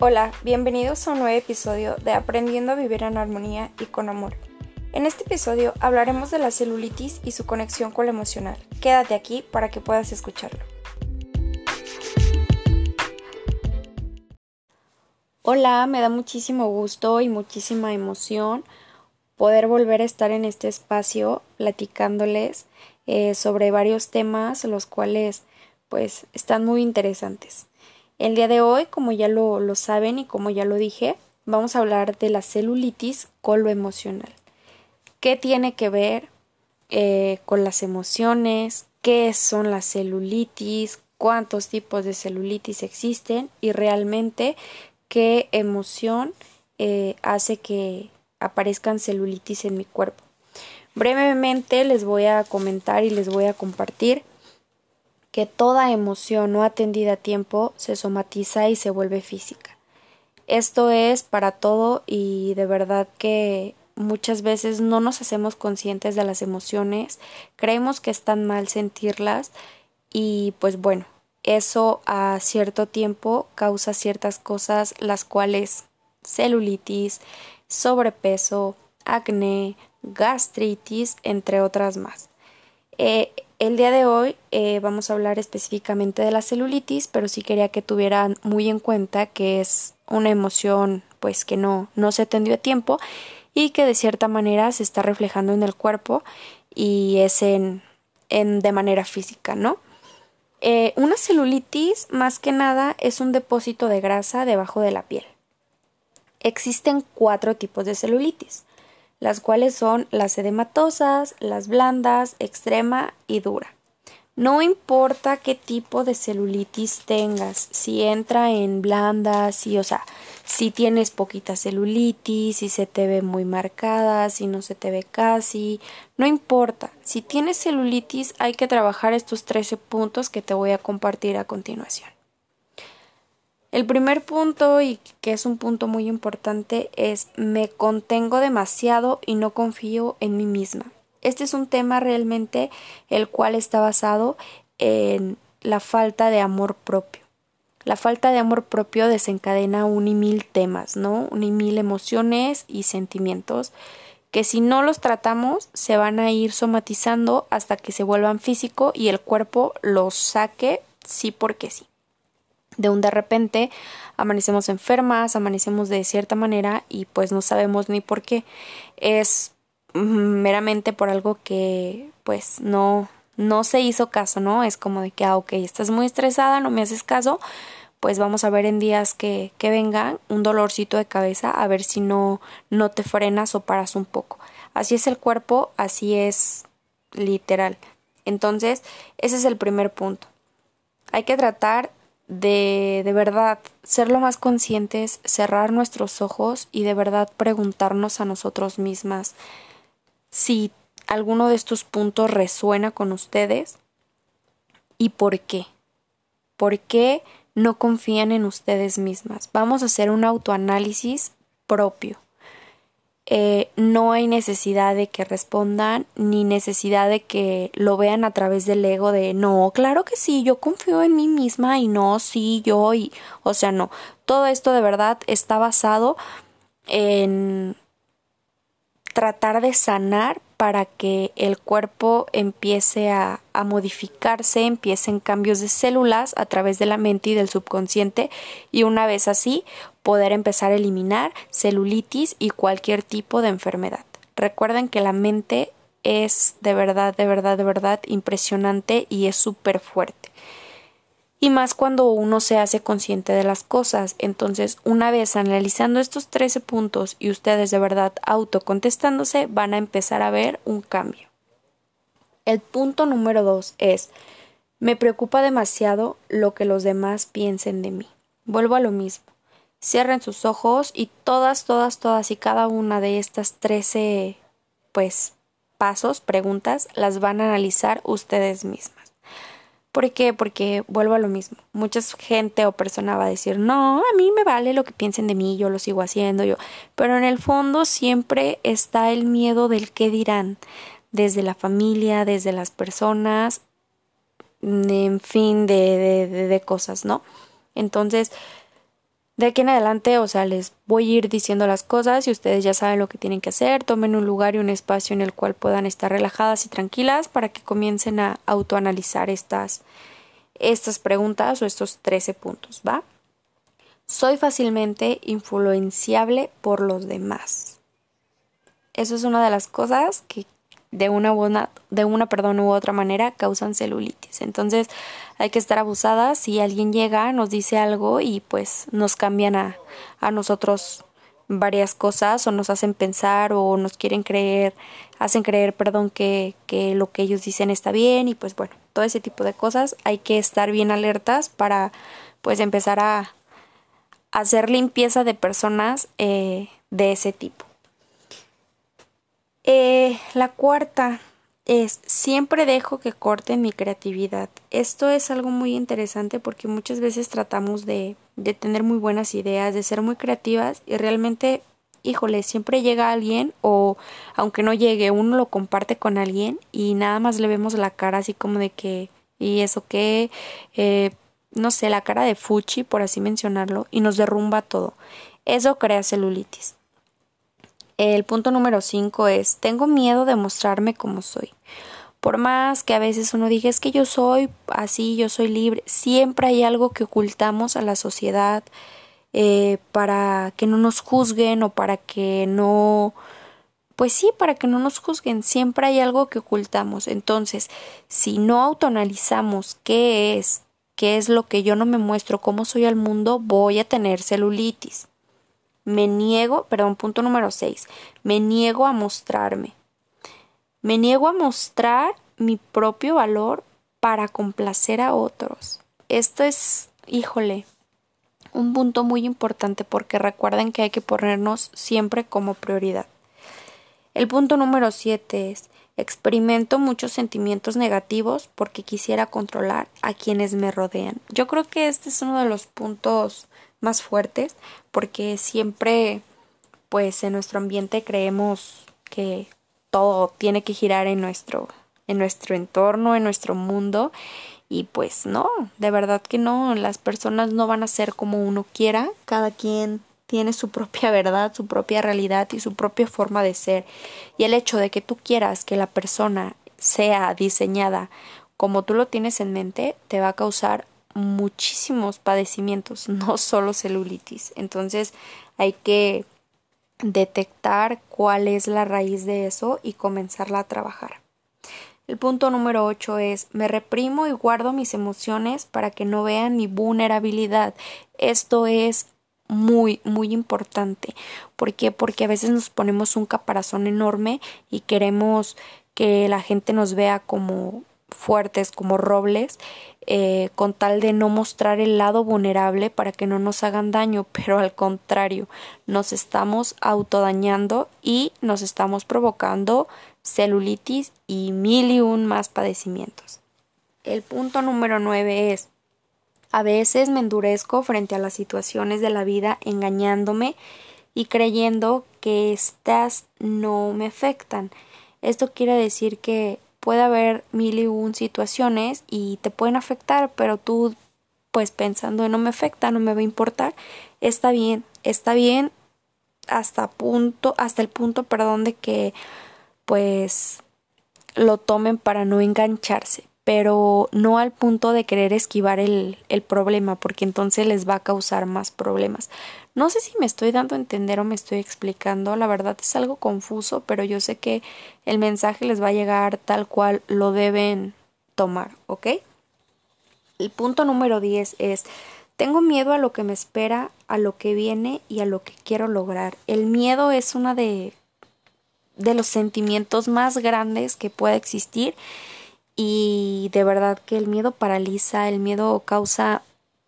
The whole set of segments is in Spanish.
Hola, bienvenidos a un nuevo episodio de Aprendiendo a vivir en armonía y con amor. En este episodio hablaremos de la celulitis y su conexión con lo emocional. Quédate aquí para que puedas escucharlo. Hola, me da muchísimo gusto y muchísima emoción poder volver a estar en este espacio platicándoles eh, sobre varios temas los cuales pues están muy interesantes. El día de hoy, como ya lo, saben y como ya lo dije, vamos a hablar de la celulitis con lo emocional. ¿Qué tiene que ver eh, con las emociones? ¿Qué son las celulitis? ¿Cuántos tipos de celulitis existen? Y realmente qué emoción eh, hace que aparezcan celulitis en mi cuerpo. Brevemente les voy a comentar y les voy a compartir que toda emoción no atendida a tiempo se somatiza y se vuelve física. Esto es para todo y de verdad que muchas veces no nos hacemos conscientes de las emociones, creemos que están mal sentirlas y pues bueno, eso a cierto tiempo causa ciertas cosas las cuales celulitis, sobrepeso, acné, gastritis, entre otras más. Eh, el día de hoy eh, vamos a hablar específicamente de la celulitis, pero sí quería que tuvieran muy en cuenta que es una emoción pues que no, no se atendió a tiempo y que de cierta manera se está reflejando en el cuerpo y es en, en de manera física, ¿no? Eh, una celulitis más que nada es un depósito de grasa debajo de la piel. Existen cuatro tipos de celulitis las cuales son las edematosas, las blandas, extrema y dura. No importa qué tipo de celulitis tengas, si entra en blandas, si, o sea, si tienes poquita celulitis, si se te ve muy marcada, si no se te ve casi, no importa. Si tienes celulitis hay que trabajar estos 13 puntos que te voy a compartir a continuación. El primer punto, y que es un punto muy importante, es me contengo demasiado y no confío en mí misma. Este es un tema realmente el cual está basado en la falta de amor propio. La falta de amor propio desencadena un y mil temas, ¿no? Un y mil emociones y sentimientos que si no los tratamos se van a ir somatizando hasta que se vuelvan físico y el cuerpo los saque sí porque sí de un de repente amanecemos enfermas, amanecemos de cierta manera y pues no sabemos ni por qué. Es meramente por algo que pues no no se hizo caso, ¿no? Es como de que, ah, ok, estás muy estresada, no me haces caso, pues vamos a ver en días que, que vengan un dolorcito de cabeza, a ver si no, no te frenas o paras un poco. Así es el cuerpo, así es literal. Entonces, ese es el primer punto. Hay que tratar de de verdad ser lo más conscientes, cerrar nuestros ojos y de verdad preguntarnos a nosotros mismas si alguno de estos puntos resuena con ustedes y por qué. ¿Por qué no confían en ustedes mismas? Vamos a hacer un autoanálisis propio. Eh, no hay necesidad de que respondan ni necesidad de que lo vean a través del ego de no, claro que sí, yo confío en mí misma y no, sí, yo y o sea, no, todo esto de verdad está basado en tratar de sanar para que el cuerpo empiece a, a, modificarse, empiecen cambios de células a través de la mente y del subconsciente. Y una vez así poder empezar a eliminar celulitis y cualquier tipo de enfermedad. Recuerden que la mente es de verdad, de verdad, de verdad impresionante y es súper fuerte. Y más cuando uno se hace consciente de las cosas. Entonces, una vez analizando estos 13 puntos y ustedes de verdad autocontestándose, van a empezar a ver un cambio. El punto número 2 es me preocupa demasiado lo que los demás piensen de mí. Vuelvo a lo mismo. Cierren sus ojos y todas, todas, todas y cada una de estas trece, pues, pasos, preguntas, las van a analizar ustedes mismas. ¿Por qué? Porque vuelvo a lo mismo. Mucha gente o persona va a decir, no, a mí me vale lo que piensen de mí, yo lo sigo haciendo, yo. Pero en el fondo siempre está el miedo del qué dirán, desde la familia, desde las personas, en fin, de, de, de cosas, ¿no? Entonces, De aquí en adelante, o sea, les voy a ir diciendo las cosas y ustedes ya saben lo que tienen que hacer. Tomen un lugar y un espacio en el cual puedan estar relajadas y tranquilas para que comiencen a autoanalizar estas, estas preguntas o estos 13 puntos, ¿va? Soy fácilmente influenciable por los demás. Eso es una de las cosas que de una, buena, de una perdón, u otra manera causan celulitis. Entonces hay que estar abusadas si alguien llega, nos dice algo y pues nos cambian a, a nosotros varias cosas o nos hacen pensar o nos quieren creer, hacen creer, perdón, que, que lo que ellos dicen está bien y pues bueno, todo ese tipo de cosas hay que estar bien alertas para pues empezar a, hacer limpieza de personas eh, de ese tipo. Eh, la cuarta es siempre dejo que corte mi creatividad. Esto es algo muy interesante porque muchas veces tratamos de, de tener muy buenas ideas, de ser muy creativas y realmente, híjole, siempre llega alguien o aunque no llegue, uno lo comparte con alguien y nada más le vemos la cara así como de que, ¿y eso qué? Eh, no sé, la cara de Fuchi, por así mencionarlo, y nos derrumba todo. Eso crea celulitis. El punto número 5 es, tengo miedo de mostrarme como soy. Por más que a veces uno diga es que yo soy así, yo soy libre, siempre hay algo que ocultamos a la sociedad eh, para que no nos juzguen o para que no, pues sí, para que no nos juzguen, siempre hay algo que ocultamos. Entonces, si no autoanalizamos qué es, qué es lo que yo no me muestro, cómo soy al mundo, voy a tener celulitis. Me niego, perdón, punto número 6. Me niego a mostrarme. Me niego a mostrar mi propio valor para complacer a otros. Esto es, híjole, un punto muy importante porque recuerden que hay que ponernos siempre como prioridad. El punto número 7 es experimento muchos sentimientos negativos porque quisiera controlar a quienes me rodean. Yo creo que este es uno de los puntos más fuertes porque siempre pues en nuestro ambiente creemos que todo tiene que girar en nuestro en nuestro entorno, en nuestro mundo y pues no, de verdad que no, las personas no van a ser como uno quiera, cada quien tiene su propia verdad, su propia realidad y su propia forma de ser. Y el hecho de que tú quieras que la persona sea diseñada como tú lo tienes en mente, te va a causar muchísimos padecimientos, no solo celulitis. Entonces hay que detectar cuál es la raíz de eso y comenzarla a trabajar. El punto número 8 es me reprimo y guardo mis emociones para que no vean mi vulnerabilidad. Esto es muy, muy importante. ¿Por qué? Porque a veces nos ponemos un caparazón enorme y queremos que la gente nos vea como fuertes, como robles, eh, con tal de no mostrar el lado vulnerable para que no nos hagan daño, pero al contrario, nos estamos autodañando y nos estamos provocando celulitis y mil y un más padecimientos. El punto número nueve es a veces me endurezco frente a las situaciones de la vida engañándome y creyendo que éstas no me afectan. Esto quiere decir que puede haber mil y un situaciones y te pueden afectar, pero tú pues pensando no me afecta, no me va a importar, está bien, está bien hasta punto, hasta el punto, perdón, de que pues lo tomen para no engancharse, pero no al punto de querer esquivar el, el problema, porque entonces les va a causar más problemas. No sé si me estoy dando a entender o me estoy explicando, la verdad es algo confuso, pero yo sé que el mensaje les va a llegar tal cual lo deben tomar, ¿ok? El punto número 10 es, tengo miedo a lo que me espera, a lo que viene y a lo que quiero lograr. El miedo es una de, de los sentimientos más grandes que puede existir y de verdad que el miedo paraliza, el miedo causa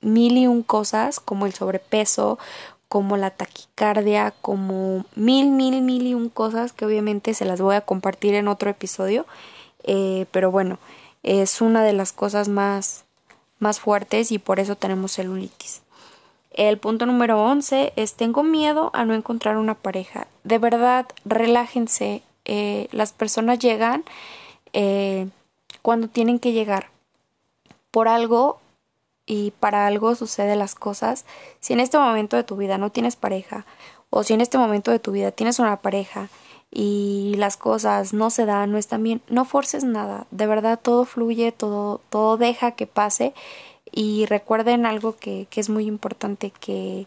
mil y un cosas como el sobrepeso, como la taquicardia, como mil, mil, mil y un cosas que obviamente se las voy a compartir en otro episodio. Eh, pero bueno, es una de las cosas más, más fuertes y por eso tenemos celulitis. El punto número 11 es tengo miedo a no encontrar una pareja. De verdad, relájense. Eh, las personas llegan eh, cuando tienen que llegar. Por algo y para algo sucede las cosas. Si en este momento de tu vida no tienes pareja o si en este momento de tu vida tienes una pareja y las cosas no se dan, no están bien, no forces nada. De verdad todo fluye, todo todo deja que pase y recuerden algo que, que es muy importante que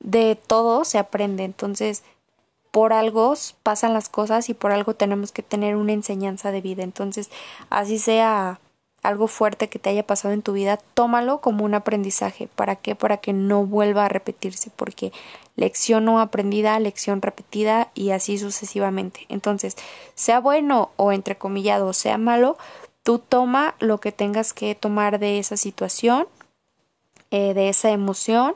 de todo se aprende. Entonces, por algo pasan las cosas y por algo tenemos que tener una enseñanza de vida. Entonces, así sea algo fuerte que te haya pasado en tu vida, tómalo como un aprendizaje. ¿Para qué? Para que no vuelva a repetirse, porque lección no aprendida, lección repetida y así sucesivamente. Entonces, sea bueno o entrecomillado, sea malo, tú toma lo que tengas que tomar de esa situación, eh, de esa emoción,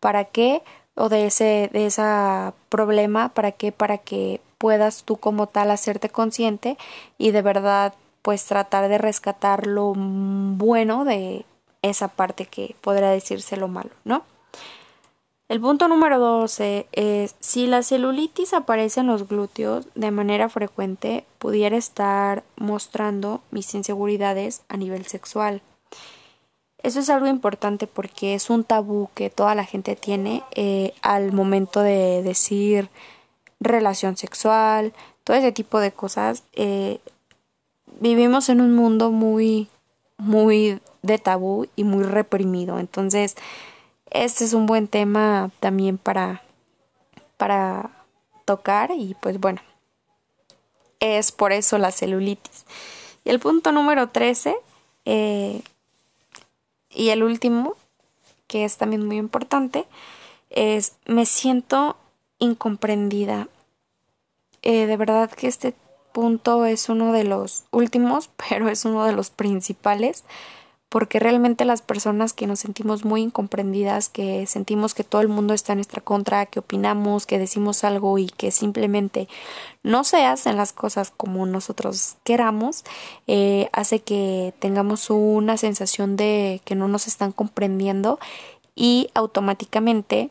para que o de ese de esa problema para que para que puedas tú como tal hacerte consciente y de verdad pues tratar de rescatar lo bueno de esa parte que podría decirse lo malo, ¿no? El punto número 12 es si la celulitis aparece en los glúteos de manera frecuente, pudiera estar mostrando mis inseguridades a nivel sexual. Eso es algo importante porque es un tabú que toda la gente tiene eh, al momento de decir relación sexual, todo ese tipo de cosas. Eh, vivimos en un mundo muy, muy de tabú y muy reprimido. Entonces, este es un buen tema también para, para tocar y pues bueno, es por eso la celulitis. Y el punto número 13, eh, y el último, que es también muy importante, es me siento incomprendida. Eh, de verdad que este punto es uno de los últimos, pero es uno de los principales porque realmente las personas que nos sentimos muy incomprendidas, que sentimos que todo el mundo está en nuestra contra, que opinamos, que decimos algo y que simplemente no se hacen las cosas como nosotros queramos, eh, hace que tengamos una sensación de que no nos están comprendiendo y automáticamente,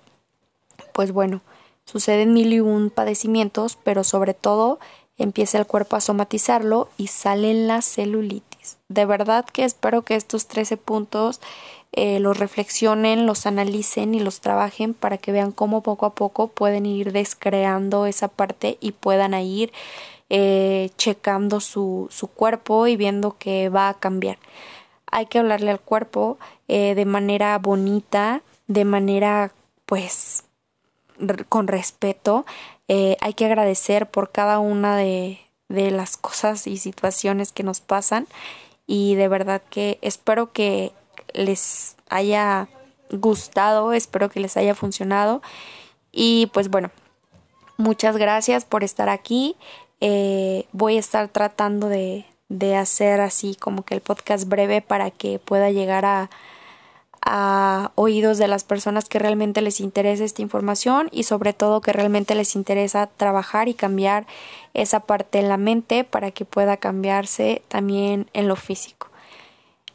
pues bueno, suceden mil y un padecimientos, pero sobre todo empieza el cuerpo a somatizarlo y salen las celulitis. De verdad que espero que estos 13 puntos eh, los reflexionen, los analicen y los trabajen para que vean cómo poco a poco pueden ir descreando esa parte y puedan ir eh, checando su, su cuerpo y viendo que va a cambiar. Hay que hablarle al cuerpo eh, de manera bonita, de manera pues con respeto, hay que agradecer por cada una de, de las cosas y situaciones que nos pasan y de verdad que espero que les haya gustado, espero que les haya funcionado y pues bueno, muchas gracias por estar aquí. Eh, voy a estar tratando de, de hacer así como que el podcast breve para que pueda llegar a, a oídos de las personas que realmente les interesa esta información y sobre todo que realmente les interesa trabajar y cambiar esa parte en la mente para que pueda cambiarse también en lo físico.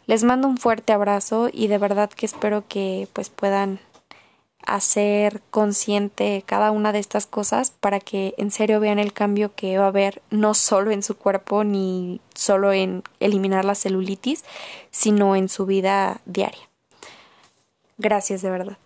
Les mando un fuerte abrazo y de verdad que espero que pues puedan hacer consciente cada una de estas cosas para que en serio vean el cambio que va a haber no solo en su cuerpo ni solo en eliminar la celulitis, sino en su vida diaria. Gracias de verdad.